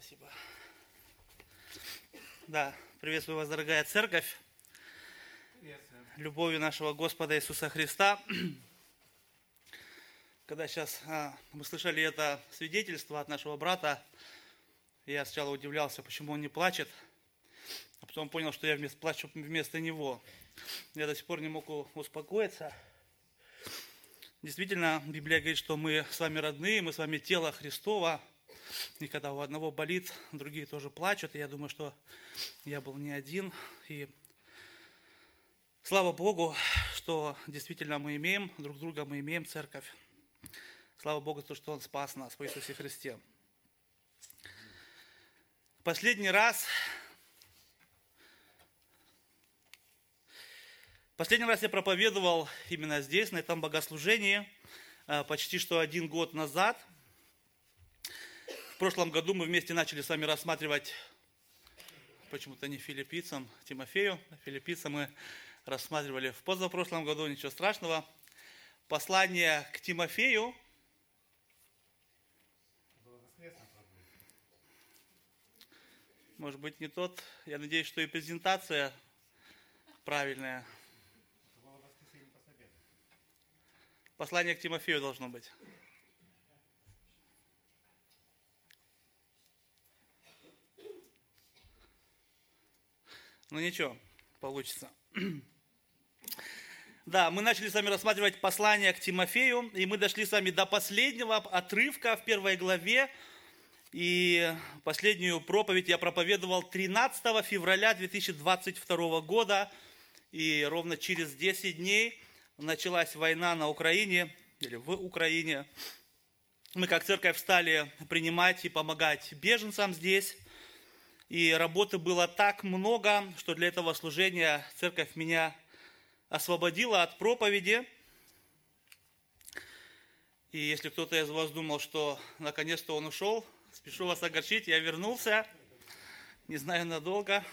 Спасибо. Да, приветствую вас, дорогая церковь. Любовью нашего Господа Иисуса Христа. Когда сейчас а, мы слышали это свидетельство от нашего брата, я сначала удивлялся, почему он не плачет, а потом понял, что я вместо, плачу вместо него. Я до сих пор не мог успокоиться. Действительно, Библия говорит, что мы с вами родные, мы с вами тело Христова. И когда у одного болит, другие тоже плачут. И я думаю, что я был не один. И слава Богу, что действительно мы имеем друг друга, мы имеем церковь. Слава Богу, то, что Он спас нас в Иисусе Христе. Последний раз Последний раз я проповедовал именно здесь, на этом богослужении, э, почти что один год назад. Прошлом году мы вместе начали с вами рассматривать, почему-то не филиппийцам, Тимофею, а филиппийцам мы рассматривали в позапрошлом году, ничего страшного. Послание к Тимофею, может быть, не тот. Я надеюсь, что и презентация правильная. Послание к Тимофею должно быть. Ну ничего, получится. Да, мы начали с вами рассматривать послание к Тимофею, и мы дошли с вами до последнего отрывка в первой главе. И последнюю проповедь я проповедовал 13 февраля 2022 года, и ровно через 10 дней – началась война на Украине или в Украине, мы как церковь стали принимать и помогать беженцам здесь. И работы было так много, что для этого служения церковь меня освободила от проповеди. И если кто-то из вас думал, что наконец-то он ушел, спешу вас огорчить, я вернулся, не знаю надолго.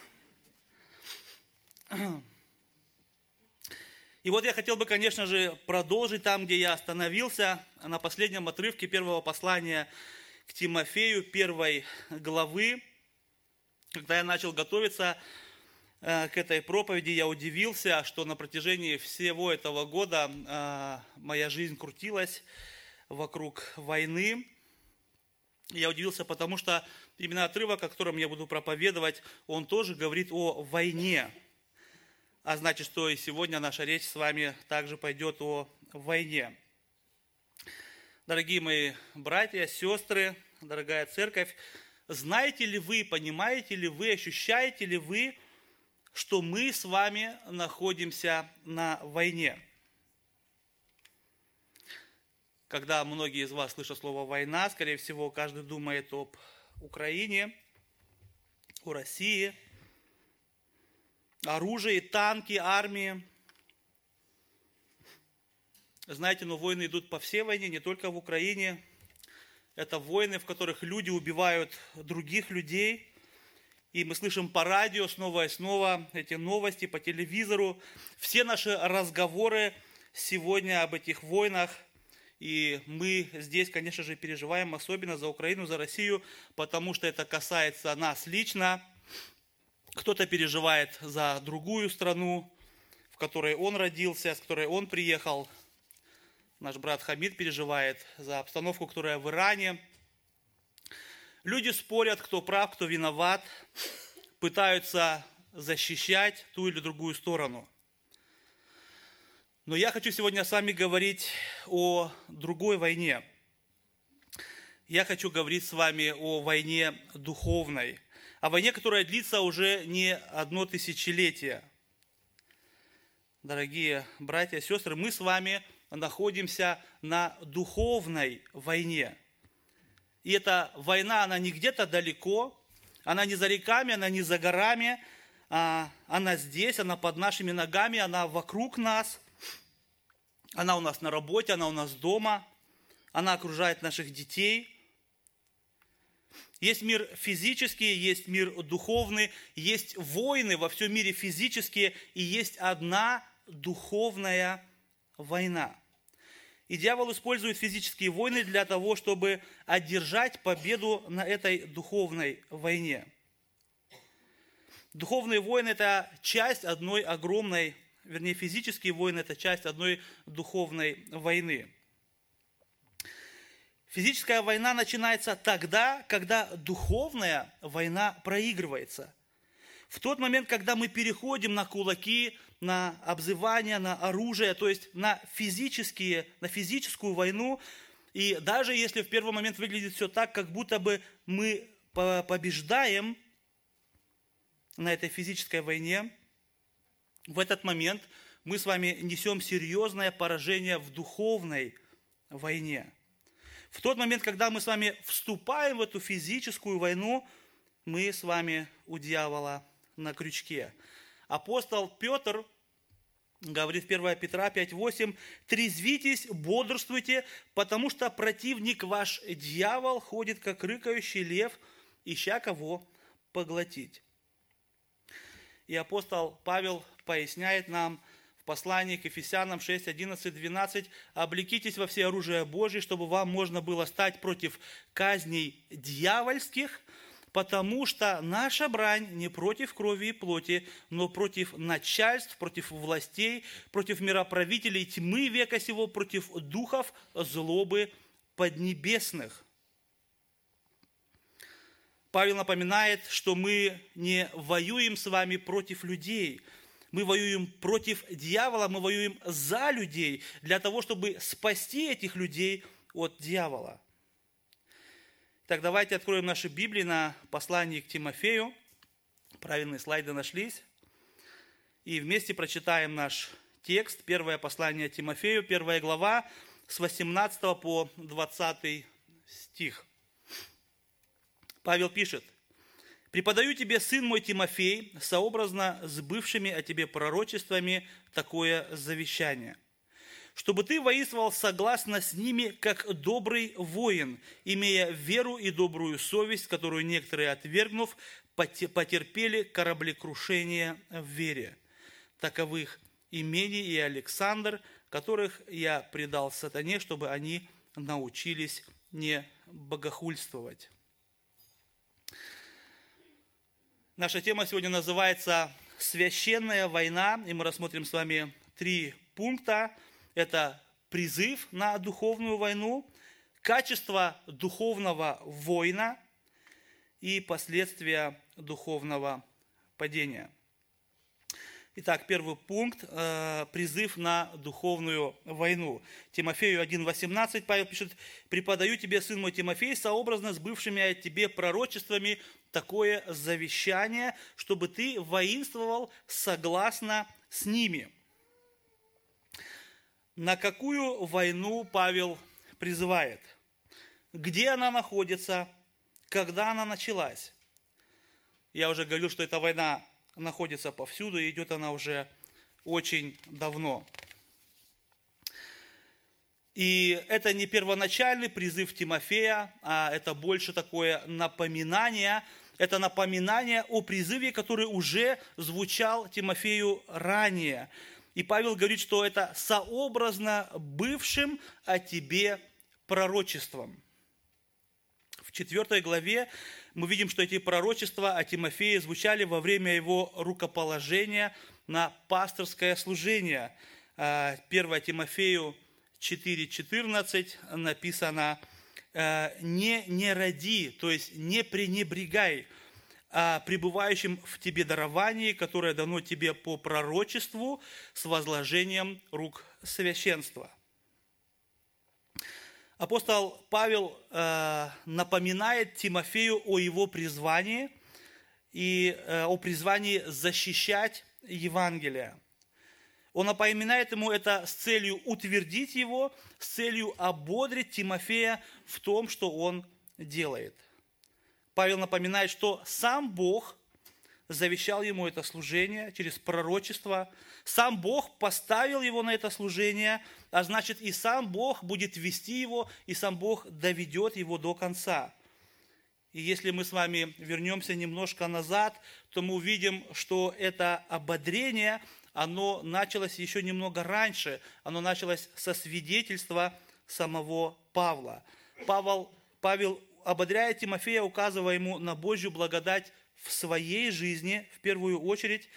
И вот я хотел бы, конечно же, продолжить там, где я остановился, на последнем отрывке первого послания к Тимофею, первой главы. Когда я начал готовиться э, к этой проповеди, я удивился, что на протяжении всего этого года э, моя жизнь крутилась вокруг войны. Я удивился, потому что именно отрывок, о котором я буду проповедовать, он тоже говорит о войне – а значит, что и сегодня наша речь с вами также пойдет о войне. Дорогие мои братья, сестры, дорогая церковь, знаете ли вы, понимаете ли вы, ощущаете ли вы, что мы с вами находимся на войне? Когда многие из вас слышат слово «война», скорее всего, каждый думает об Украине, о России – оружие, танки, армии. Знаете, но войны идут по всей войне, не только в Украине. Это войны, в которых люди убивают других людей. И мы слышим по радио снова и снова эти новости, по телевизору. Все наши разговоры сегодня об этих войнах. И мы здесь, конечно же, переживаем особенно за Украину, за Россию, потому что это касается нас лично – кто-то переживает за другую страну, в которой он родился, с которой он приехал. Наш брат Хамид переживает за обстановку, которая в Иране. Люди спорят, кто прав, кто виноват, пытаются защищать ту или другую сторону. Но я хочу сегодня с вами говорить о другой войне. Я хочу говорить с вами о войне духовной – о войне, которая длится уже не одно тысячелетие. Дорогие братья и сестры, мы с вами находимся на духовной войне. И эта война, она не где-то далеко, она не за реками, она не за горами, а она здесь, она под нашими ногами, она вокруг нас, она у нас на работе, она у нас дома, она окружает наших детей – есть мир физический, есть мир духовный, есть войны во всем мире физические, и есть одна духовная война. И дьявол использует физические войны для того, чтобы одержать победу на этой духовной войне. Духовные войны – это часть одной огромной, вернее, физические войны – это часть одной духовной войны. Физическая война начинается тогда, когда духовная война проигрывается. В тот момент, когда мы переходим на кулаки, на обзывание, на оружие, то есть на, физические, на физическую войну, и даже если в первый момент выглядит все так, как будто бы мы побеждаем на этой физической войне, в этот момент мы с вами несем серьезное поражение в духовной войне. В тот момент, когда мы с вами вступаем в эту физическую войну, мы с вами у дьявола на крючке. Апостол Петр говорит в 1 Петра 5.8, «Трезвитесь, бодрствуйте, потому что противник ваш, дьявол, ходит, как рыкающий лев, ища кого поглотить». И апостол Павел поясняет нам в послании к Ефесянам 6, 11, 12, «Облекитесь во все оружие Божие, чтобы вам можно было стать против казней дьявольских, потому что наша брань не против крови и плоти, но против начальств, против властей, против мироправителей тьмы века сего, против духов злобы поднебесных. Павел напоминает, что мы не воюем с вами против людей, мы воюем против дьявола, мы воюем за людей, для того, чтобы спасти этих людей от дьявола. Так, давайте откроем наши Библии на послании к Тимофею. Правильные слайды нашлись. И вместе прочитаем наш текст. Первое послание Тимофею, первая глава, с 18 по 20 стих. Павел пишет, «Преподаю тебе, сын мой Тимофей, сообразно с бывшими о тебе пророчествами, такое завещание – чтобы ты воинствовал согласно с ними, как добрый воин, имея веру и добрую совесть, которую некоторые, отвергнув, потерпели кораблекрушение в вере. Таковых Имений и Александр, которых я предал сатане, чтобы они научились не богохульствовать. Наша тема сегодня называется «Священная война», и мы рассмотрим с вами три пункта – это призыв на духовную войну, качество духовного воина и последствия духовного падения. Итак, первый пункт э, – призыв на духовную войну. Тимофею 1.18 Павел пишет, «Преподаю тебе, сын мой Тимофей, сообразно с бывшими от тебе пророчествами, такое завещание, чтобы ты воинствовал согласно с ними». На какую войну Павел призывает? Где она находится? Когда она началась? Я уже говорил, что эта война находится повсюду, и идет она уже очень давно. И это не первоначальный призыв Тимофея, а это больше такое напоминание, это напоминание о призыве, который уже звучал Тимофею ранее – и Павел говорит, что это сообразно бывшим о тебе пророчеством. В четвертой главе мы видим, что эти пророчества о Тимофее звучали во время его рукоположения на пасторское служение. 1 а, Тимофею 4.14 написано «Не, не ради», то есть не пренебрегай о пребывающем в тебе даровании, которое дано тебе по пророчеству с возложением рук священства. Апостол Павел э, напоминает Тимофею о его призвании и э, о призвании защищать Евангелие. Он напоминает ему это с целью утвердить его, с целью ободрить Тимофея в том, что он делает. Павел напоминает, что сам Бог завещал ему это служение через пророчество. Сам Бог поставил его на это служение, а значит и сам Бог будет вести его, и сам Бог доведет его до конца. И если мы с вами вернемся немножко назад, то мы увидим, что это ободрение, оно началось еще немного раньше. Оно началось со свидетельства самого Павла. Павел, Павел ободряет Тимофея, указывая ему на Божью благодать в своей жизни, в первую очередь.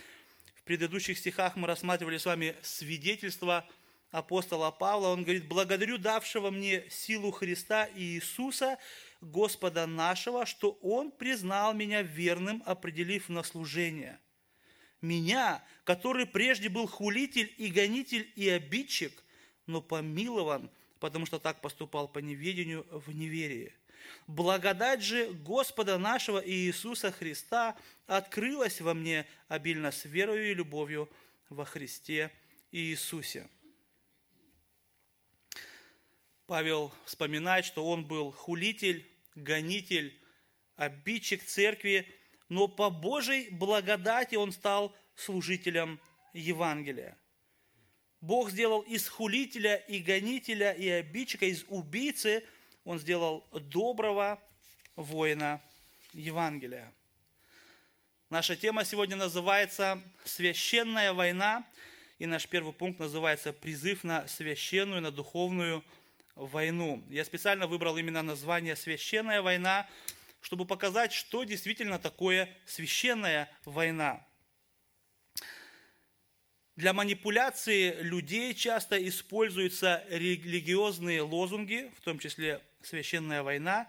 В предыдущих стихах мы рассматривали с вами свидетельство апостола Павла. Он говорит, «Благодарю давшего мне силу Христа и Иисуса, Господа нашего, что Он признал меня верным, определив на служение. Меня, который прежде был хулитель и гонитель и обидчик, но помилован, потому что так поступал по неведению в неверии. Благодать же Господа нашего Иисуса Христа открылась во мне обильно с верою и любовью во Христе Иисусе. Павел вспоминает, что он был хулитель, гонитель, обидчик церкви, но по Божьей благодати он стал служителем Евангелия. Бог сделал из хулителя и гонителя и обидчика, из убийцы, он сделал доброго воина Евангелия. Наша тема сегодня называется «Священная война», и наш первый пункт называется «Призыв на священную, на духовную войну. Я специально выбрал именно название «Священная война», чтобы показать, что действительно такое священная война. Для манипуляции людей часто используются религиозные лозунги, в том числе «священная война»,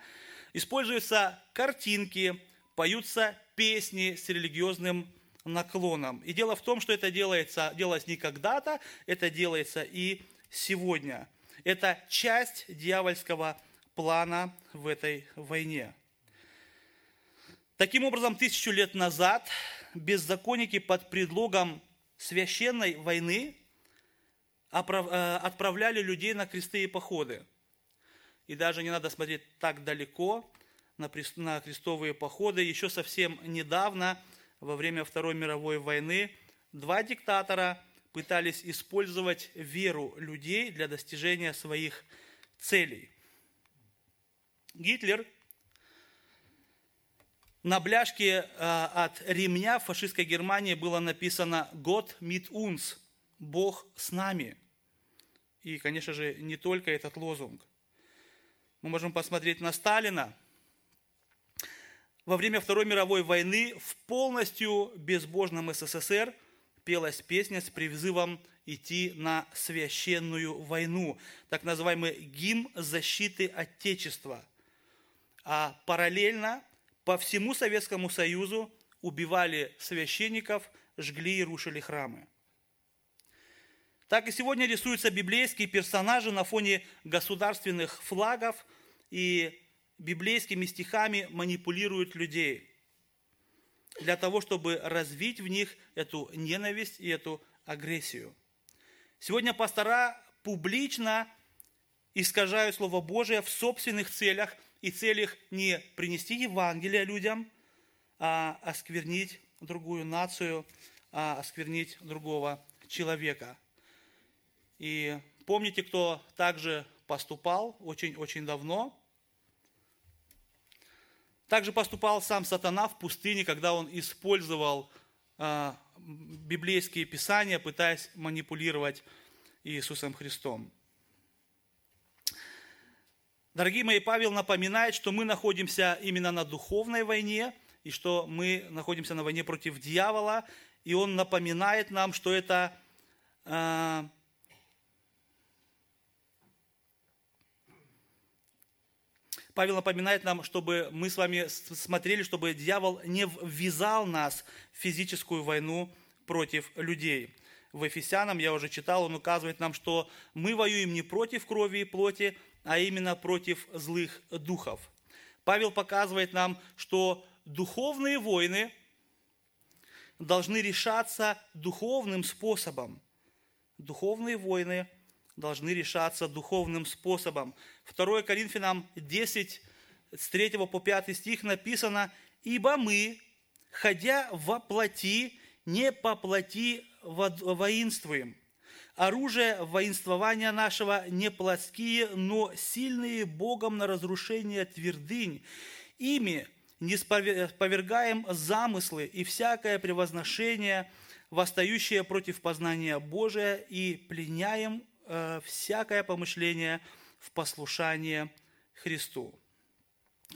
используются картинки, поются песни с религиозным наклоном. И дело в том, что это делается, делалось не когда-то, это делается и сегодня – это часть дьявольского плана в этой войне. Таким образом, тысячу лет назад беззаконники под предлогом священной войны э, отправляли людей на кресты и походы. И даже не надо смотреть так далеко на крестовые походы. Еще совсем недавно, во время Второй мировой войны, два диктатора – пытались использовать веру людей для достижения своих целей. Гитлер на бляшке э, от ремня в фашистской Германии было написано «Gott mit uns» – «Бог с нами». И, конечно же, не только этот лозунг. Мы можем посмотреть на Сталина. Во время Второй мировой войны в полностью безбожном СССР – пелась песня с призывом идти на священную войну, так называемый гимн защиты Отечества. А параллельно по всему Советскому Союзу убивали священников, жгли и рушили храмы. Так и сегодня рисуются библейские персонажи на фоне государственных флагов и библейскими стихами манипулируют людей – для того, чтобы развить в них эту ненависть и эту агрессию. Сегодня пастора публично искажают Слово Божие в собственных целях и целях не принести Евангелие людям, а осквернить другую нацию, а осквернить другого человека. И помните, кто также поступал очень-очень давно – также поступал сам сатана в пустыне, когда он использовал э, библейские писания, пытаясь манипулировать Иисусом Христом. Дорогие мои, Павел напоминает, что мы находимся именно на духовной войне, и что мы находимся на войне против дьявола, и он напоминает нам, что это э, Павел напоминает нам, чтобы мы с вами смотрели, чтобы дьявол не ввязал нас в физическую войну против людей. В Ефесянам, я уже читал, он указывает нам, что мы воюем не против крови и плоти, а именно против злых духов. Павел показывает нам, что духовные войны должны решаться духовным способом. Духовные войны – должны решаться духовным способом. 2 Коринфянам 10, с 3 по 5 стих написано, «Ибо мы, ходя во плоти, не по плоти воинствуем. Оружие воинствования нашего не плотские, но сильные Богом на разрушение твердынь. Ими не сповергаем замыслы и всякое превозношение восстающее против познания Божия, и пленяем э, всякое помышление в послушание Христу.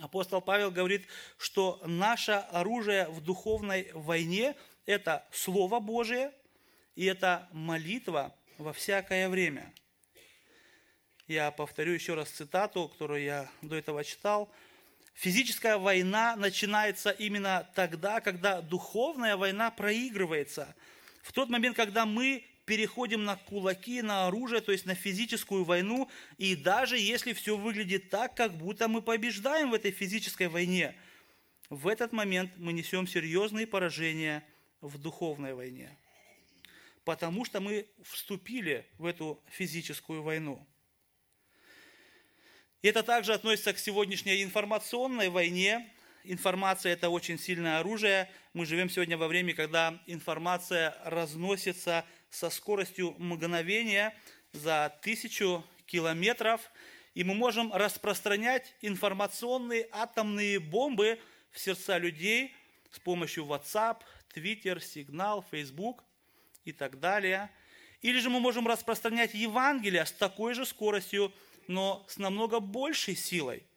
Апостол Павел говорит, что наше оружие в духовной войне – это Слово Божие, и это молитва во всякое время. Я повторю еще раз цитату, которую я до этого читал. Физическая война начинается именно тогда, когда духовная война проигрывается. В тот момент, когда мы переходим на кулаки, на оружие, то есть на физическую войну, и даже если все выглядит так, как будто мы побеждаем в этой физической войне, в этот момент мы несем серьезные поражения в духовной войне, потому что мы вступили в эту физическую войну. И это также относится к сегодняшней информационной войне, информация – это очень сильное оружие. Мы живем сегодня во время, когда информация разносится со скоростью мгновения за тысячу километров, и мы можем распространять информационные атомные бомбы в сердца людей с помощью WhatsApp, Twitter, Signal, Facebook и так далее. Или же мы можем распространять Евангелие с такой же скоростью, но с намного большей силой –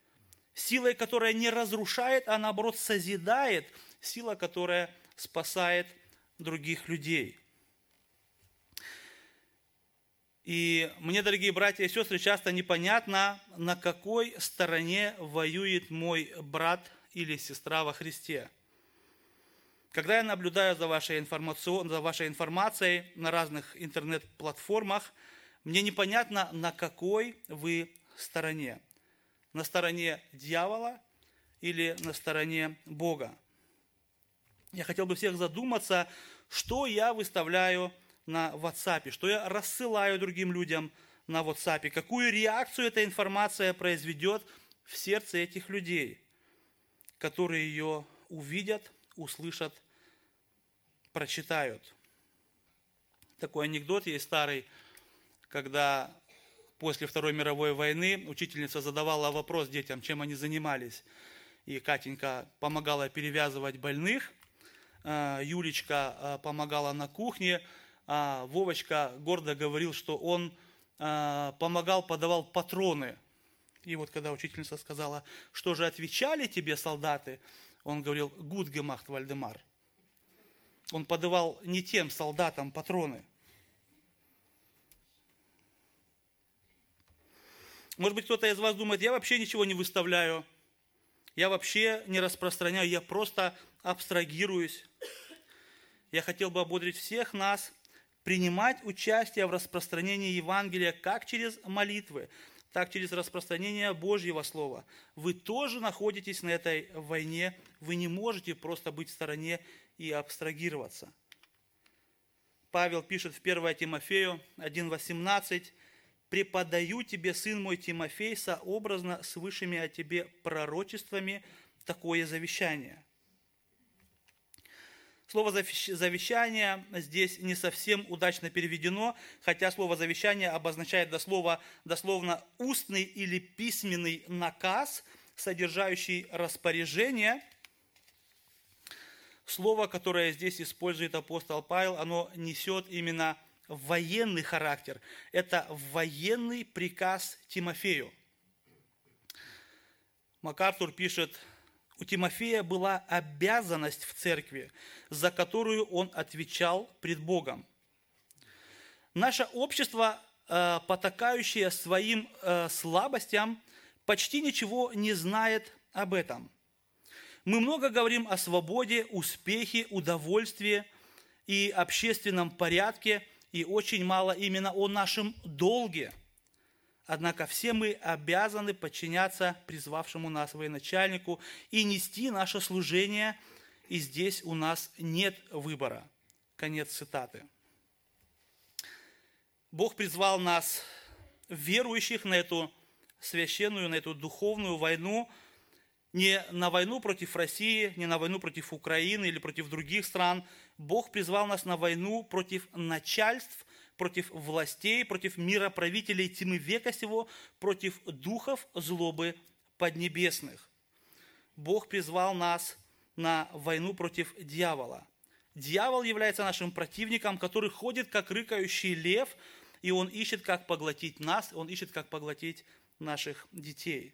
силой, которая не разрушает, а наоборот созидает, сила, которая спасает других людей. И мне, дорогие братья и сестры, часто непонятно, на какой стороне воюет мой брат или сестра во Христе. Когда я наблюдаю за вашей, за вашей информацией на разных интернет-платформах, мне непонятно, на какой вы стороне на стороне дьявола или на стороне Бога. Я хотел бы всех задуматься, что я выставляю на WhatsApp, что я рассылаю другим людям на WhatsApp, какую реакцию эта информация произведет в сердце этих людей, которые ее увидят, услышат, прочитают. Такой анекдот есть старый, когда после Второй мировой войны учительница задавала вопрос детям, чем они занимались. И Катенька помогала перевязывать больных, а, Юлечка а, помогала на кухне, а Вовочка гордо говорил, что он а, помогал, подавал патроны. И вот когда учительница сказала, что же отвечали тебе солдаты, он говорил, «Gut gemacht Waldemar». Он подавал не тем солдатам патроны – Может быть, кто-то из вас думает, я вообще ничего не выставляю, я вообще не распространяю, я просто абстрагируюсь. Я хотел бы ободрить всех нас принимать участие в распространении Евангелия как через молитвы, так через распространение Божьего Слова. Вы тоже находитесь на этой войне, вы не можете просто быть в стороне и абстрагироваться. Павел пишет в 1 Тимофею 1.18, преподаю тебе, сын мой Тимофей, сообразно с высшими о тебе пророчествами такое завещание. Слово «завещание» здесь не совсем удачно переведено, хотя слово «завещание» обозначает дословно, дословно устный или письменный наказ, содержащий распоряжение. Слово, которое здесь использует апостол Павел, оно несет именно военный характер. Это военный приказ Тимофею. МакАртур пишет, у Тимофея была обязанность в церкви, за которую он отвечал пред Богом. Наше общество, э, потакающее своим э, слабостям, почти ничего не знает об этом. Мы много говорим о свободе, успехе, удовольствии и общественном порядке – и очень мало именно о нашем долге. Однако все мы обязаны подчиняться призвавшему нас военачальнику и нести наше служение, и здесь у нас нет выбора. Конец цитаты. Бог призвал нас, верующих, на эту священную, на эту духовную войну, не на войну против России, не на войну против Украины или против других стран, Бог призвал нас на войну против начальств, против властей, против мироправителей тьмы века сего, против духов злобы поднебесных. Бог призвал нас на войну против дьявола. Дьявол является нашим противником, который ходит как рыкающий лев, и он ищет, как поглотить нас, он ищет, как поглотить наших детей.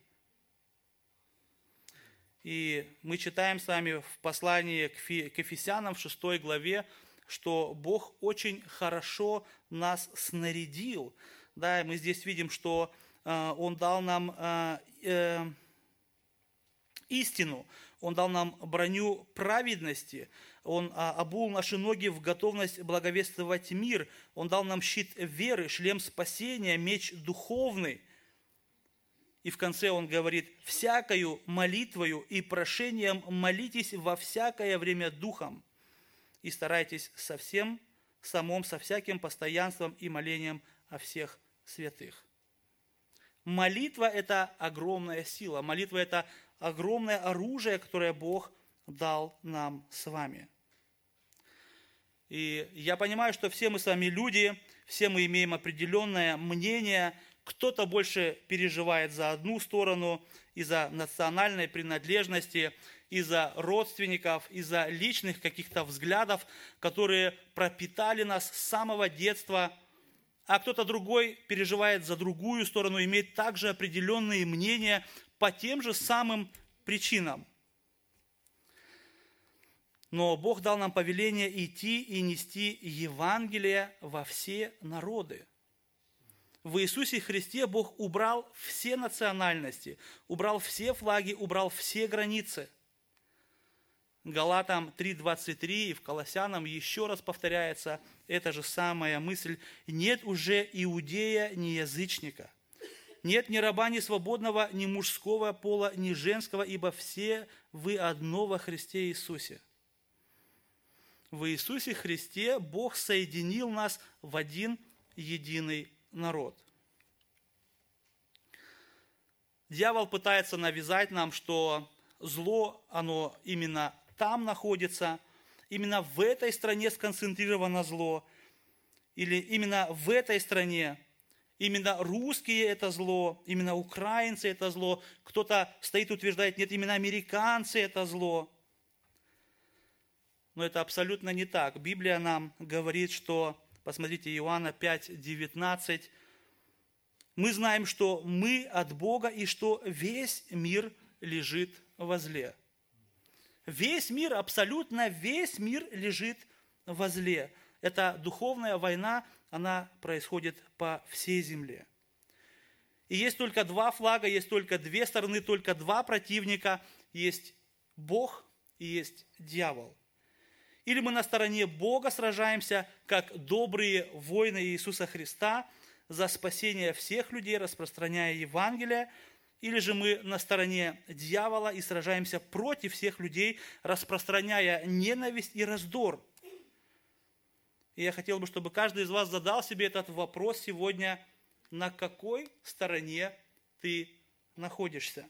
И мы читаем с вами в послании к Ефесянам в 6 главе, что Бог очень хорошо нас снарядил. Да, мы здесь видим, что э, Он дал нам э, э, истину, Он дал нам броню праведности, Он а, обул наши ноги в готовность благовествовать мир, Он дал нам щит веры, шлем спасения, меч духовный. И в конце он говорит, «Всякою молитвою и прошением молитесь во всякое время духом, и старайтесь со всем, самом, со всяким постоянством и молением о всех святых». Молитва – это огромная сила. Молитва – это огромное оружие, которое Бог дал нам с вами. И я понимаю, что все мы с вами люди, все мы имеем определенное мнение, кто-то больше переживает за одну сторону, из-за национальной принадлежности, из-за родственников, из-за личных каких-то взглядов, которые пропитали нас с самого детства, а кто-то другой переживает за другую сторону, имеет также определенные мнения по тем же самым причинам. Но Бог дал нам повеление идти и нести Евангелие во все народы. В Иисусе Христе Бог убрал все национальности, убрал все флаги, убрал все границы. Галатам 3.23 и в Колоссянам еще раз повторяется эта же самая мысль. Нет уже иудея, ни язычника. Нет ни раба, ни свободного, ни мужского пола, ни женского, ибо все вы одно во Христе Иисусе. В Иисусе Христе Бог соединил нас в один единый народ. Дьявол пытается навязать нам, что зло, оно именно там находится, именно в этой стране сконцентрировано зло, или именно в этой стране, именно русские это зло, именно украинцы это зло, кто-то стоит утверждает, нет, именно американцы это зло. Но это абсолютно не так. Библия нам говорит, что, посмотрите, Иоанна 5, 19, мы знаем, что мы от Бога и что весь мир лежит возле. Весь мир, абсолютно весь мир лежит возле. Эта духовная война, она происходит по всей земле. И есть только два флага, есть только две стороны, только два противника. Есть Бог и есть дьявол. Или мы на стороне Бога сражаемся, как добрые воины Иисуса Христа, за спасение всех людей, распространяя Евангелие, или же мы на стороне дьявола и сражаемся против всех людей, распространяя ненависть и раздор. И я хотел бы, чтобы каждый из вас задал себе этот вопрос сегодня, на какой стороне ты находишься.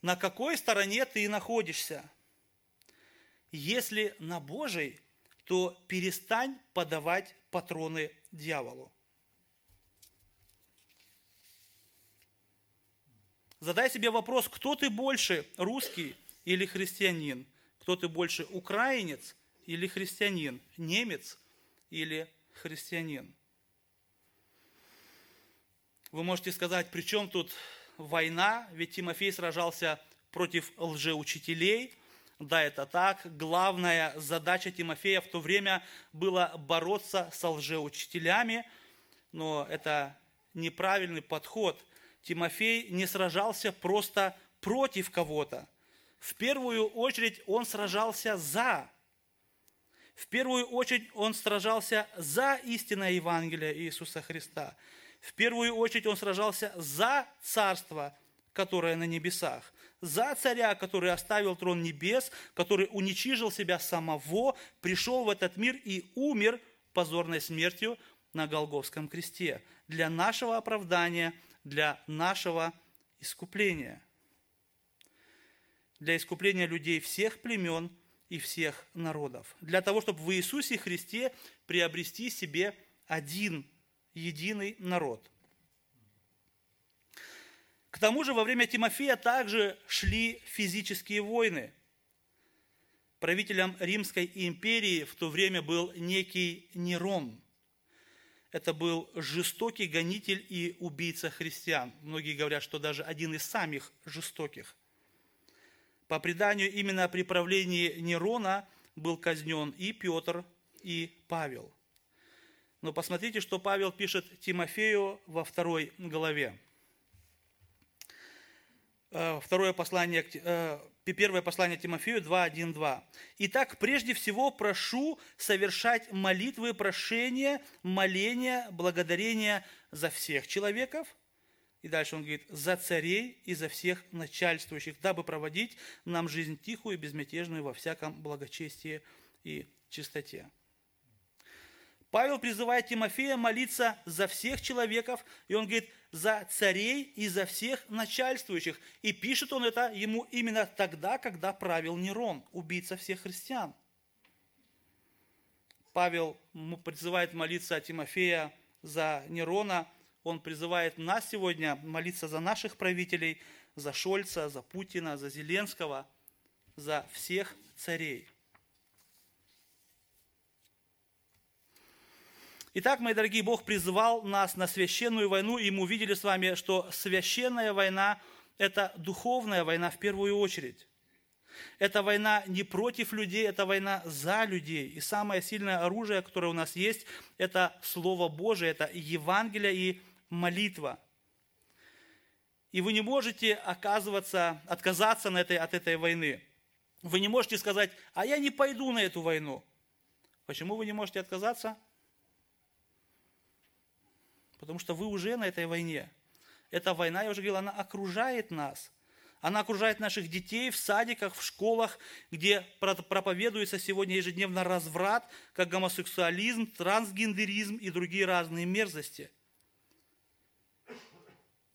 На какой стороне ты находишься? Если на Божьей, то перестань подавать патроны дьяволу. Задай себе вопрос, кто ты больше, русский или христианин? Кто ты больше, украинец или христианин? Немец или христианин? Вы можете сказать, при чем тут война? Ведь Тимофей сражался против лжеучителей. Да, это так. Главная задача Тимофея в то время была бороться со лжеучителями, но это неправильный подход – Тимофей не сражался просто против кого-то. В первую очередь он сражался за. В первую очередь он сражался за истинное Евангелие Иисуса Христа. В первую очередь он сражался за царство, которое на небесах, за царя, который оставил трон небес, который уничижил себя самого, пришел в этот мир и умер позорной смертью на Голговском кресте для нашего оправдания – для нашего искупления. Для искупления людей всех племен и всех народов. Для того, чтобы в Иисусе Христе приобрести себе один единый народ. К тому же во время Тимофея также шли физические войны. Правителем Римской империи в то время был некий Нерон. Это был жестокий гонитель и убийца христиан. Многие говорят, что даже один из самых жестоких. По преданию, именно при правлении Нерона был казнен и Петр, и Павел. Но посмотрите, что Павел пишет Тимофею во второй главе. Э, второе послание, э, первое послание Тимофею 2.1.2. «Итак, прежде всего прошу совершать молитвы, прошения, моления, благодарения за всех человеков». И дальше он говорит, «за царей и за всех начальствующих, дабы проводить нам жизнь тихую и безмятежную во всяком благочестии и чистоте». Павел призывает Тимофея молиться за всех человеков, и он говорит, за царей и за всех начальствующих. И пишет он это ему именно тогда, когда правил Нерон, убийца всех христиан. Павел призывает молиться Тимофея за Нерона, он призывает нас сегодня молиться за наших правителей, за Шольца, за Путина, за Зеленского, за всех царей. Итак, мои дорогие, Бог призывал нас на священную войну, и мы увидели с вами, что священная война – это духовная война в первую очередь. Это война не против людей, это война за людей. И самое сильное оружие, которое у нас есть, это Слово Божие, это Евангелие и молитва. И вы не можете оказываться, отказаться на этой, от этой войны. Вы не можете сказать, а я не пойду на эту войну. Почему вы не можете отказаться? Потому что вы уже на этой войне. Эта война, я уже говорил, она окружает нас. Она окружает наших детей в садиках, в школах, где проповедуется сегодня ежедневно разврат, как гомосексуализм, трансгендеризм и другие разные мерзости.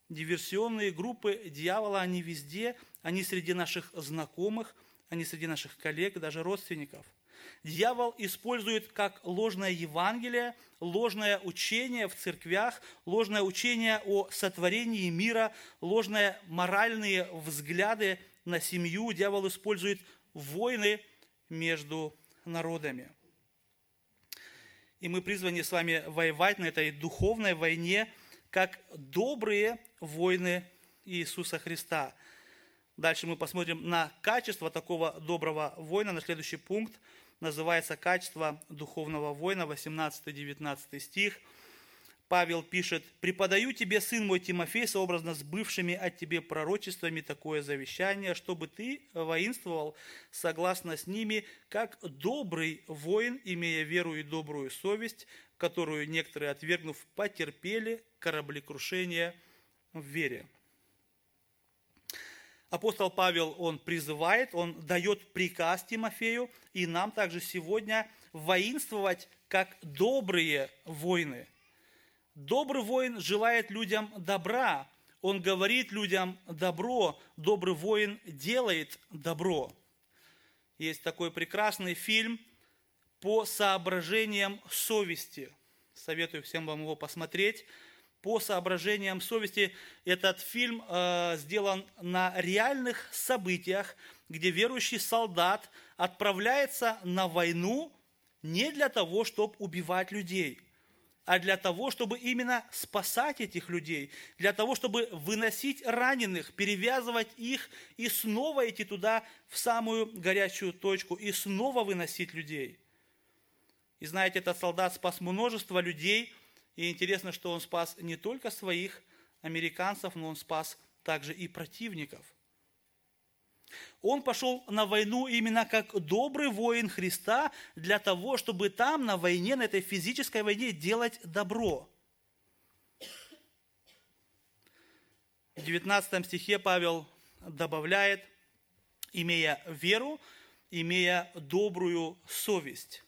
Диверсионные группы дьявола, они везде, они среди наших знакомых, они среди наших коллег, даже родственников – Дьявол использует как ложное Евангелие, ложное учение в церквях, ложное учение о сотворении мира, ложные моральные взгляды на семью. Дьявол использует войны между народами. И мы призваны с вами воевать на этой духовной войне, как добрые воины Иисуса Христа. Дальше мы посмотрим на качество такого доброго воина, на следующий пункт – называется «Качество духовного воина», 18-19 стих. Павел пишет, «Преподаю тебе, сын мой Тимофей, сообразно с бывшими от тебе пророчествами такое завещание, чтобы ты воинствовал согласно с ними, как добрый воин, имея веру и добрую совесть, которую некоторые, отвергнув, потерпели кораблекрушение в вере». Апостол Павел, он призывает, он дает приказ Тимофею, и нам также сегодня воинствовать как добрые воины. Добрый воин желает людям добра, он говорит людям добро, добрый воин делает добро. Есть такой прекрасный фильм по соображениям совести. Советую всем вам его посмотреть по соображениям совести. Этот фильм э, сделан на реальных событиях, где верующий солдат отправляется на войну не для того, чтобы убивать людей, а для того, чтобы именно спасать этих людей, для того, чтобы выносить раненых, перевязывать их и снова идти туда, в самую горячую точку, и снова выносить людей. И знаете, этот солдат спас множество людей – и интересно, что он спас не только своих американцев, но он спас также и противников. Он пошел на войну именно как добрый воин Христа для того, чтобы там на войне, на этой физической войне делать добро. В 19 стихе Павел добавляет, имея веру, имея добрую совесть.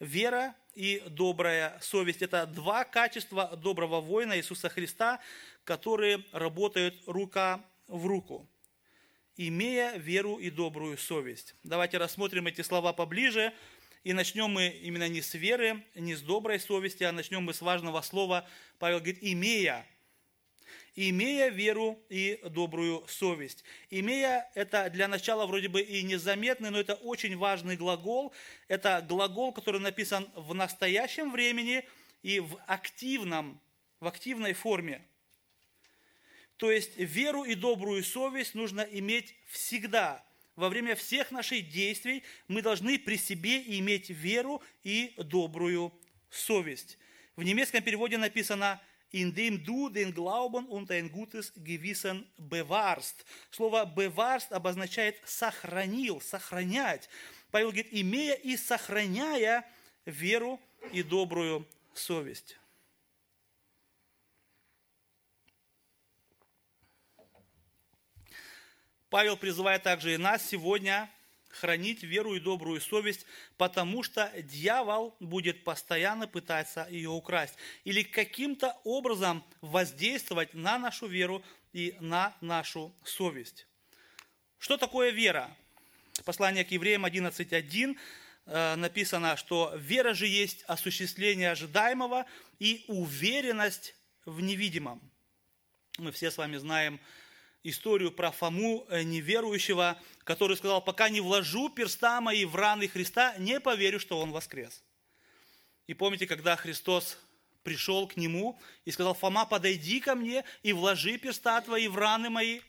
Вера и добрая совесть. Это два качества доброго воина Иисуса Христа, которые работают рука в руку, имея веру и добрую совесть. Давайте рассмотрим эти слова поближе. И начнем мы именно не с веры, не с доброй совести, а начнем мы с важного слова. Павел говорит, имея. Имея веру и добрую совесть. Имея, это для начала вроде бы и незаметный, но это очень важный глагол. Это глагол, который написан в настоящем времени и в активном, в активной форме. То есть веру и добрую совесть нужно иметь всегда. Во время всех наших действий мы должны при себе иметь веру и добрую совесть. В немецком переводе написано «Indem du den Glauben und ein gutes Gewissen bewahrst». Слово «bewahrst» обозначает «сохранил», «сохранять». Павел говорит, имея и сохраняя веру и добрую совесть. Павел призывает также и нас сегодня хранить веру и добрую совесть, потому что дьявол будет постоянно пытаться ее украсть или каким-то образом воздействовать на нашу веру и на нашу совесть. Что такое вера? Послание к евреям 11.1 э, написано, что вера же есть осуществление ожидаемого и уверенность в невидимом. Мы все с вами знаем историю про Фому э, неверующего, который сказал, пока не вложу перста мои в раны Христа, не поверю, что Он воскрес. И помните, когда Христос пришел к нему и сказал, Фома, подойди ко мне и вложи перста твои в раны мои,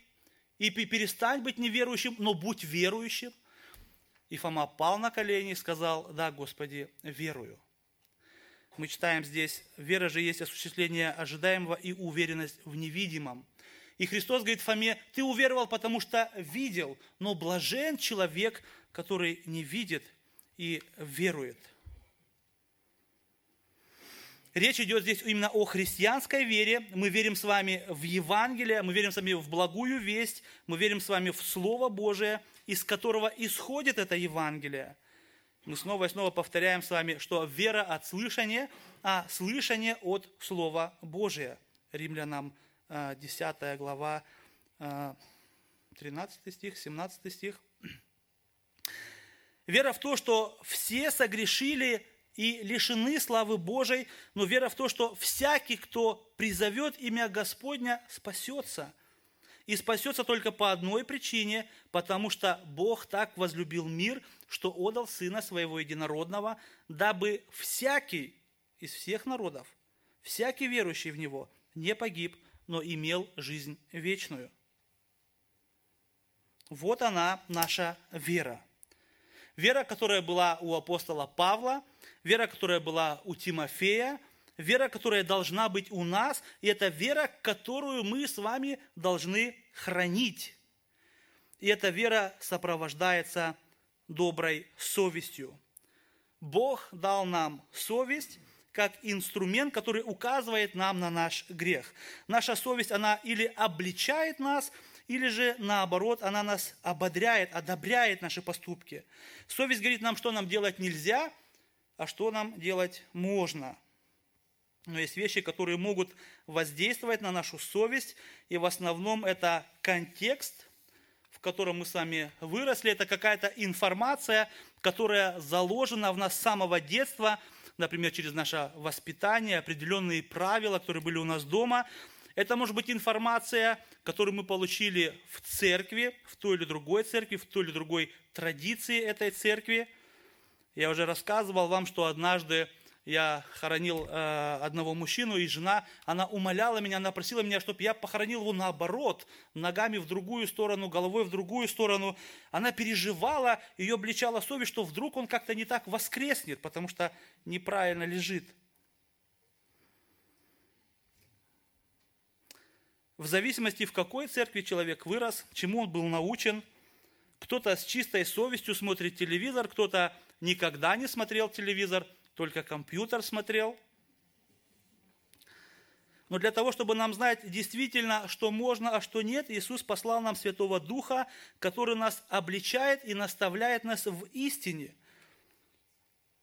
и перестань быть неверующим, но будь верующим. И Фома пал на колени и сказал, да, Господи, верую. Мы читаем здесь, вера же есть осуществление ожидаемого и уверенность в невидимом. И Христос говорит Фоме, ты уверовал, потому что видел, но блажен человек, который не видит и верует. Речь идет здесь именно о христианской вере. Мы верим с вами в Евангелие, мы верим с вами в благую весть, мы верим с вами в Слово Божие, из которого исходит это Евангелие. Мы снова и снова повторяем с вами, что вера от слышания, а слышание от Слова Божия. Римлянам 10 э, глава, 13 э, стих, 17 стих. Вера в то, что все согрешили и лишены славы Божией, но вера в то, что всякий, кто призовет имя Господня, спасется. И спасется только по одной причине, потому что Бог так возлюбил мир, что отдал Сына Своего Единородного, дабы всякий из всех народов, всякий верующий в Него не погиб, но имел жизнь вечную. Вот она, наша вера. Вера, которая была у апостола Павла, вера, которая была у Тимофея, вера, которая должна быть у нас, и это вера, которую мы с вами должны хранить. И эта вера сопровождается доброй совестью. Бог дал нам совесть, как инструмент, который указывает нам на наш грех. Наша совесть, она или обличает нас, или же наоборот, она нас ободряет, одобряет наши поступки. Совесть говорит нам, что нам делать нельзя, а что нам делать можно. Но есть вещи, которые могут воздействовать на нашу совесть, и в основном это контекст, в котором мы с вами выросли, это какая-то информация, которая заложена в нас с самого детства – например, через наше воспитание, определенные правила, которые были у нас дома. Это может быть информация, которую мы получили в церкви, в той или другой церкви, в той или другой традиции этой церкви. Я уже рассказывал вам, что однажды я хоронил э, одного мужчину, и жена, она умоляла меня, она просила меня, чтобы я похоронил его наоборот, ногами в другую сторону, головой в другую сторону. Она переживала, ее обличала совесть, что вдруг он как-то не так воскреснет, потому что неправильно лежит. В зависимости, в какой церкви человек вырос, чему он был научен, кто-то с чистой совестью смотрит телевизор, кто-то никогда не смотрел телевизор – только компьютер смотрел. Но для того, чтобы нам знать действительно, что можно, а что нет, Иисус послал нам Святого Духа, который нас обличает и наставляет нас в истине.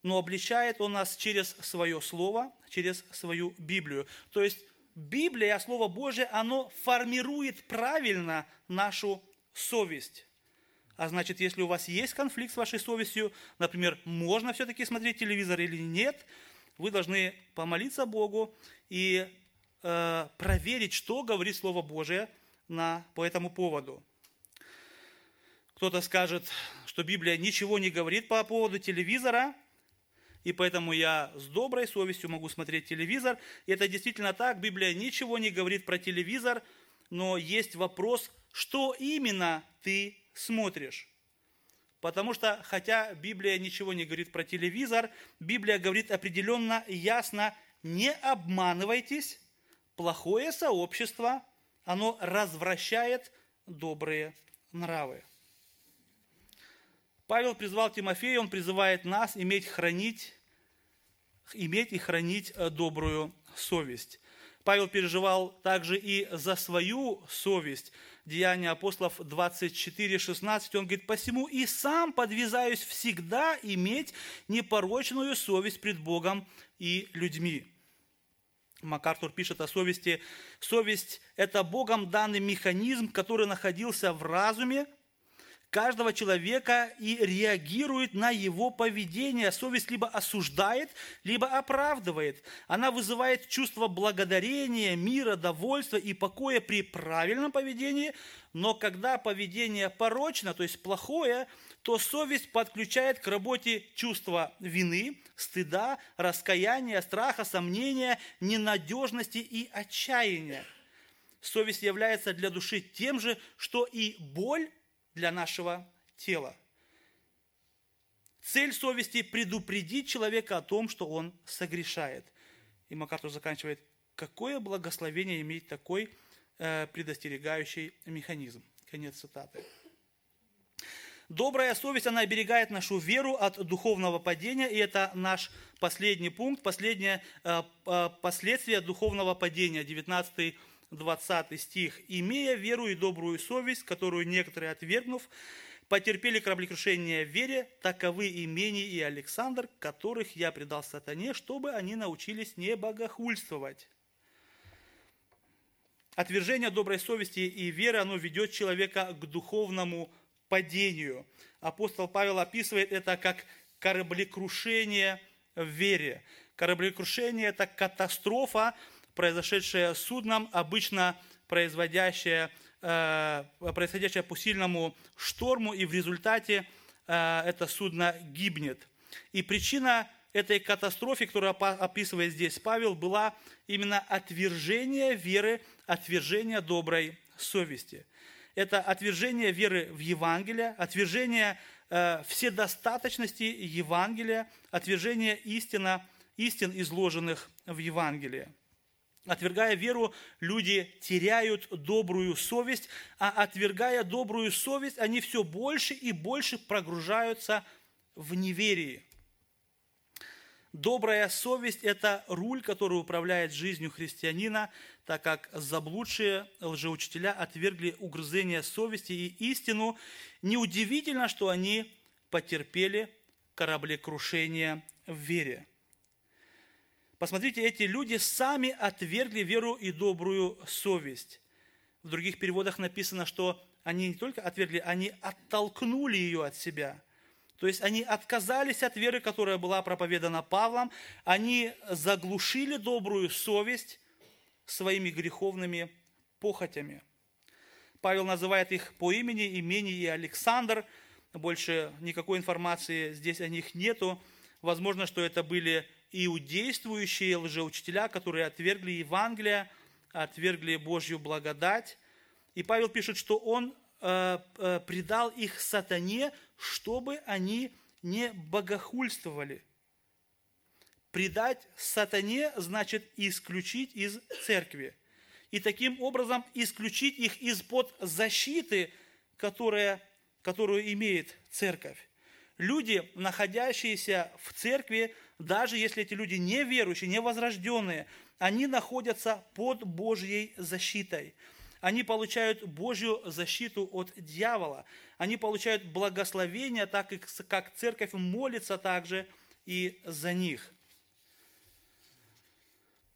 Но обличает Он нас через свое Слово, через свою Библию. То есть Библия, Слово Божие, оно формирует правильно нашу совесть. А значит, если у вас есть конфликт с вашей совестью, например, можно все-таки смотреть телевизор или нет, вы должны помолиться Богу и э, проверить, что говорит Слово Божие на, по этому поводу. Кто-то скажет, что Библия ничего не говорит по поводу телевизора, и поэтому я с доброй совестью могу смотреть телевизор. И это действительно так, Библия ничего не говорит про телевизор, но есть вопрос, что именно ты смотришь. Потому что, хотя Библия ничего не говорит про телевизор, Библия говорит определенно, ясно, не обманывайтесь, плохое сообщество, оно развращает добрые нравы. Павел призвал Тимофея, он призывает нас иметь, хранить, иметь и хранить э, добрую совесть. Павел переживал также и за свою совесть. Деяния апостолов 24, 16, он говорит, «Посему и сам подвязаюсь всегда иметь непорочную совесть пред Богом и людьми». МакАртур пишет о совести. Совесть – это Богом данный механизм, который находился в разуме каждого человека и реагирует на его поведение. Совесть либо осуждает, либо оправдывает. Она вызывает чувство благодарения, мира, довольства и покоя при правильном поведении, но когда поведение порочно, то есть плохое, то совесть подключает к работе чувства вины, стыда, раскаяния, страха, сомнения, ненадежности и отчаяния. Совесть является для души тем же, что и боль для нашего тела. Цель совести – предупредить человека о том, что он согрешает. И Макартур заканчивает, какое благословение иметь такой э, предостерегающий механизм. Конец цитаты. Добрая совесть, она оберегает нашу веру от духовного падения, и это наш последний пункт, последнее э, э, последствие духовного падения, 19-20 стих. «Имея веру и добрую совесть, которую некоторые, отвергнув, потерпели кораблекрушение в вере, таковы имени и Александр, которых я предал сатане, чтобы они научились не богохульствовать». Отвержение доброй совести и веры, оно ведет человека к духовному падению. Апостол Павел описывает это как кораблекрушение в вере. Кораблекрушение – это катастрофа, произошедшая судном, обычно производящая, э, происходящая по сильному шторму, и в результате э, это судно гибнет. И причина этой катастрофы, которую описывает здесь Павел, была именно отвержение веры, отвержение доброй совести – это отвержение веры в Евангелие, отвержение э, вседостаточности Евангелия, отвержение истина, истин, изложенных в Евангелии. Отвергая веру, люди теряют добрую совесть, а отвергая добрую совесть, они все больше и больше прогружаются в неверии. Добрая совесть – это руль, который управляет жизнью христианина, так как заблудшие лжеучителя отвергли угрызение совести и истину. Неудивительно, что они потерпели кораблекрушение в вере. Посмотрите, эти люди сами отвергли веру и добрую совесть. В других переводах написано, что они не только отвергли, они оттолкнули ее от себя – то есть они отказались от веры, которая была проповедана Павлом, они заглушили добрую совесть своими греховными похотями. Павел называет их по имени, имени и Александр. Больше никакой информации здесь о них нету. Возможно, что это были иудействующие лжеучителя, которые отвергли Евангелие, отвергли Божью благодать. И Павел пишет, что он э, э, предал их сатане, чтобы они не богохульствовали. Предать сатане значит исключить из церкви. И таким образом исключить их из-под защиты, которая, которую имеет церковь. Люди, находящиеся в церкви, даже если эти люди неверующие, невозрожденные, они находятся под Божьей защитой они получают Божью защиту от дьявола. Они получают благословение, так как церковь молится также и за них.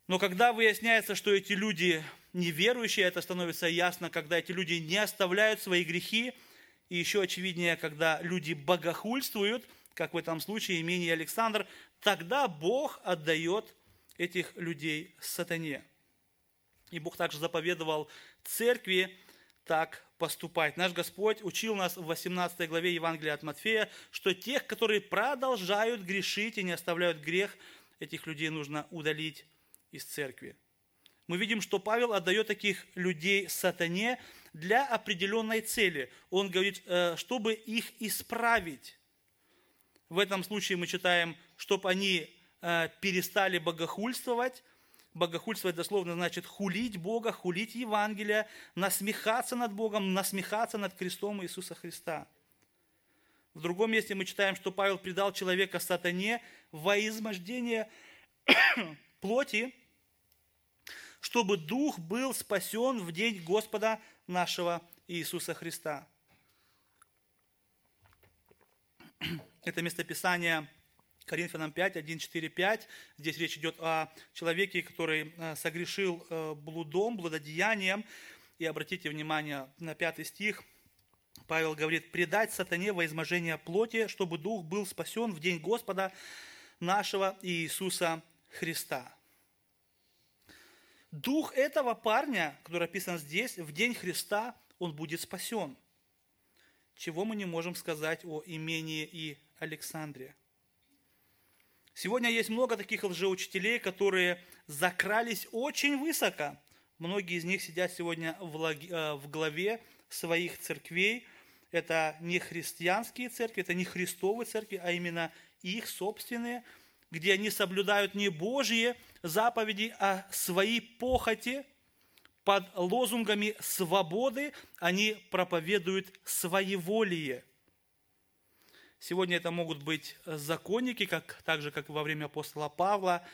Но когда выясняется, что эти люди неверующие, это становится ясно, когда эти люди не оставляют свои грехи, и еще очевиднее, когда люди богохульствуют, как в этом случае имени Александр, тогда Бог отдает этих людей сатане. И Бог также заповедовал церкви так поступать. Наш Господь учил нас в 18 главе Евангелия от Матфея, что тех, которые продолжают грешить и не оставляют грех, этих людей нужно удалить из церкви. Мы видим, что Павел отдает таких людей сатане для определенной цели. Он говорит, э, чтобы их исправить. В этом случае мы читаем, чтобы они э, перестали богохульствовать, Богохульствовать дословно значит хулить Бога, хулить Евангелие, насмехаться над Богом, насмехаться над крестом Иисуса Христа. В другом месте мы читаем, что Павел предал человека сатане во измождение плоти, чтобы дух был спасен в день Господа нашего Иисуса Христа. Это местописание Коринфянам 5, 1, 4, 5. Здесь речь идет о человеке, который э, согрешил э, блудом, блудодеянием. И обратите внимание на пятый стих. Павел говорит, предать сатане во изможение плоти, чтобы дух был спасен в день Господа нашего Иисуса Христа. Дух этого парня, который описан здесь, в день Христа, он будет спасен. Чего мы не можем сказать о имении и Александре. Сегодня есть много таких лжеучителей, которые закрались очень высоко. Многие из них сидят сегодня в э, главе своих церквей. Это не христианские церкви, это не христовые церкви, а именно их собственные, где они соблюдают не Божьи заповеди, а свои похоти под лозунгами свободы, они проповедуют своеволие – Сегодня это могут быть законники, как, так же, как во время апостола Павла,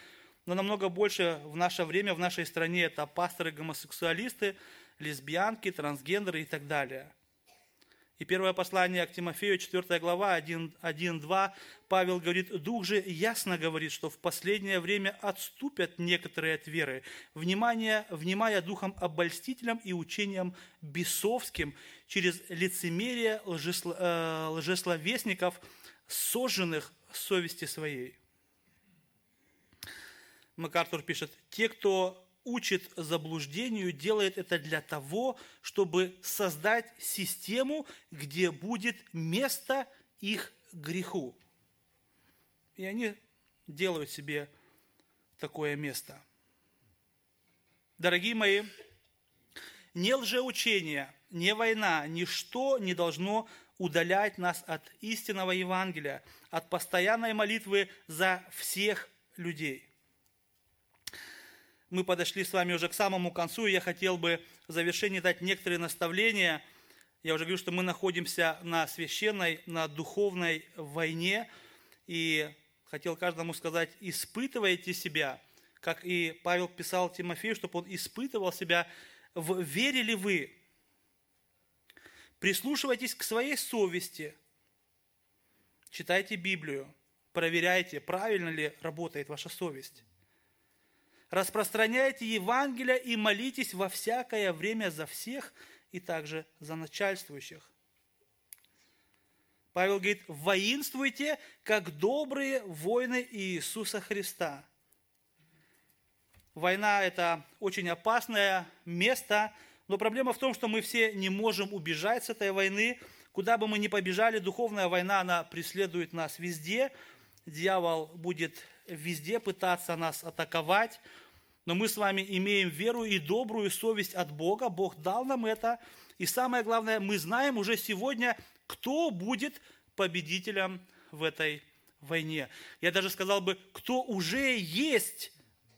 но намного больше в наше время, в нашей стране это пасторы-гомосексуалисты, лесбиянки, трансгендеры и так далее. И первое послание к Тимофею, 4 глава, 1-2, Павел говорит, «Дух же ясно говорит, что в последнее время отступят некоторые от веры, внимание, внимая духом обольстителям и учением бесовским через лицемерие лжесло, э, лжесловесников, сожженных совести своей». МакАртур пишет, «Те, кто учит заблуждению, делает это для того, чтобы создать систему, где будет место их греху. И они делают себе такое место. Дорогие мои, не лжеучение, не война, ничто не должно удалять нас от истинного Евангелия, от постоянной молитвы за всех людей мы подошли с вами уже к самому концу, и я хотел бы в завершении дать некоторые наставления. Я уже говорю, что мы находимся на священной, на духовной войне, и хотел каждому сказать, испытывайте себя, как и Павел писал Тимофею, чтобы он испытывал себя, в вере ли вы, прислушивайтесь к своей совести, читайте Библию, проверяйте, правильно ли работает ваша совесть распространяйте Евангелие и молитесь во всякое время за всех и также за начальствующих. Павел говорит, воинствуйте, как добрые воины Иисуса Христа. Война – это очень опасное место, но проблема в том, что мы все не можем убежать с этой войны. Куда бы мы ни побежали, духовная война, она преследует нас везде. Дьявол будет везде пытаться нас атаковать, но мы с вами имеем веру и добрую совесть от Бога, Бог дал нам это. И самое главное, мы знаем уже сегодня, кто будет победителем в этой войне. Я даже сказал бы, кто уже есть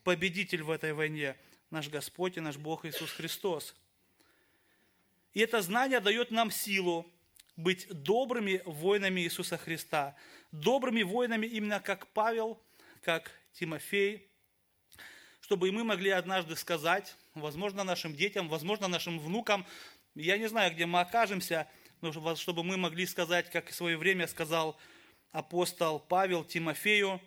победитель в этой войне. Наш Господь и наш Бог Иисус Христос. И это знание дает нам силу быть добрыми воинами Иисуса Христа. Добрыми воинами именно как Павел, как Тимофей, чтобы и мы могли однажды сказать, возможно, нашим детям, возможно, нашим внукам, я не знаю, где мы окажемся, но чтобы мы могли сказать, как в свое время сказал апостол Павел Тимофею,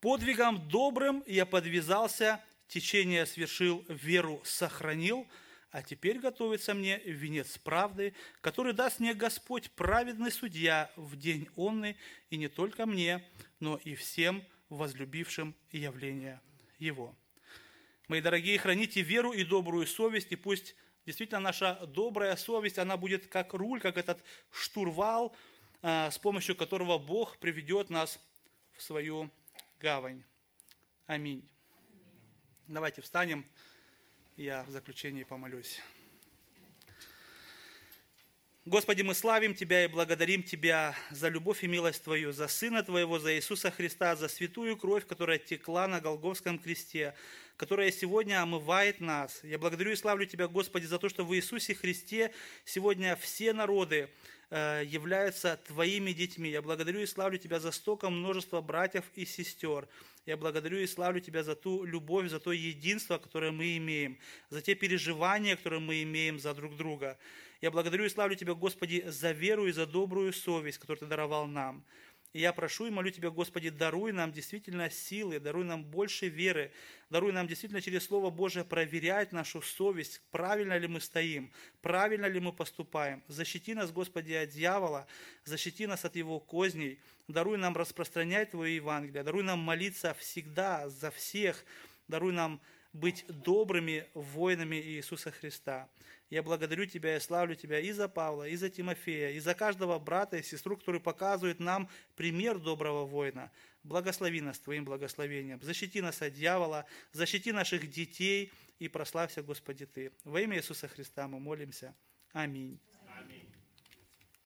«Подвигом добрым я подвязался, течение свершил, веру сохранил, а теперь готовится мне венец правды, который даст мне Господь, праведный судья, в день онный, и не только мне, но и всем, возлюбившим явление Его. Мои дорогие, храните веру и добрую совесть, и пусть действительно наша добрая совесть, она будет как руль, как этот штурвал, а, с помощью которого Бог приведет нас в свою гавань. Аминь. Давайте встанем, я в заключении помолюсь. Господи, мы славим Тебя и благодарим Тебя за любовь и милость Твою, за Сына Твоего, за Иисуса Христа, за святую кровь, которая текла на Голговском кресте, которая сегодня омывает нас. Я благодарю и славлю Тебя, Господи, за то, что в Иисусе Христе сегодня все народы э, являются Твоими детьми. Я благодарю и славлю Тебя за столько множества братьев и сестер. Я благодарю и славлю Тебя за ту любовь, за то единство, которое мы имеем, за те переживания, которые мы имеем за друг друга. Я благодарю и славлю Тебя, Господи, за веру и за добрую совесть, которую Ты даровал нам. И я прошу и молю Тебя, Господи, даруй нам действительно силы, даруй нам больше веры, даруй нам действительно через Слово Божие проверять нашу совесть, правильно ли мы стоим, правильно ли мы поступаем. Защити нас, Господи, от дьявола, защити нас от его козней, даруй нам распространять Твое Евангелие, даруй нам молиться всегда за всех, даруй нам быть добрыми воинами Иисуса Христа. Я благодарю Тебя и славлю Тебя и за Павла, и за Тимофея, и за каждого брата и сестру, который показывает нам пример доброго воина. Благослови нас Твоим благословением. Защити нас от дьявола, защити наших детей и прославься, Господи, Ты. Во имя Иисуса Христа мы молимся. Аминь.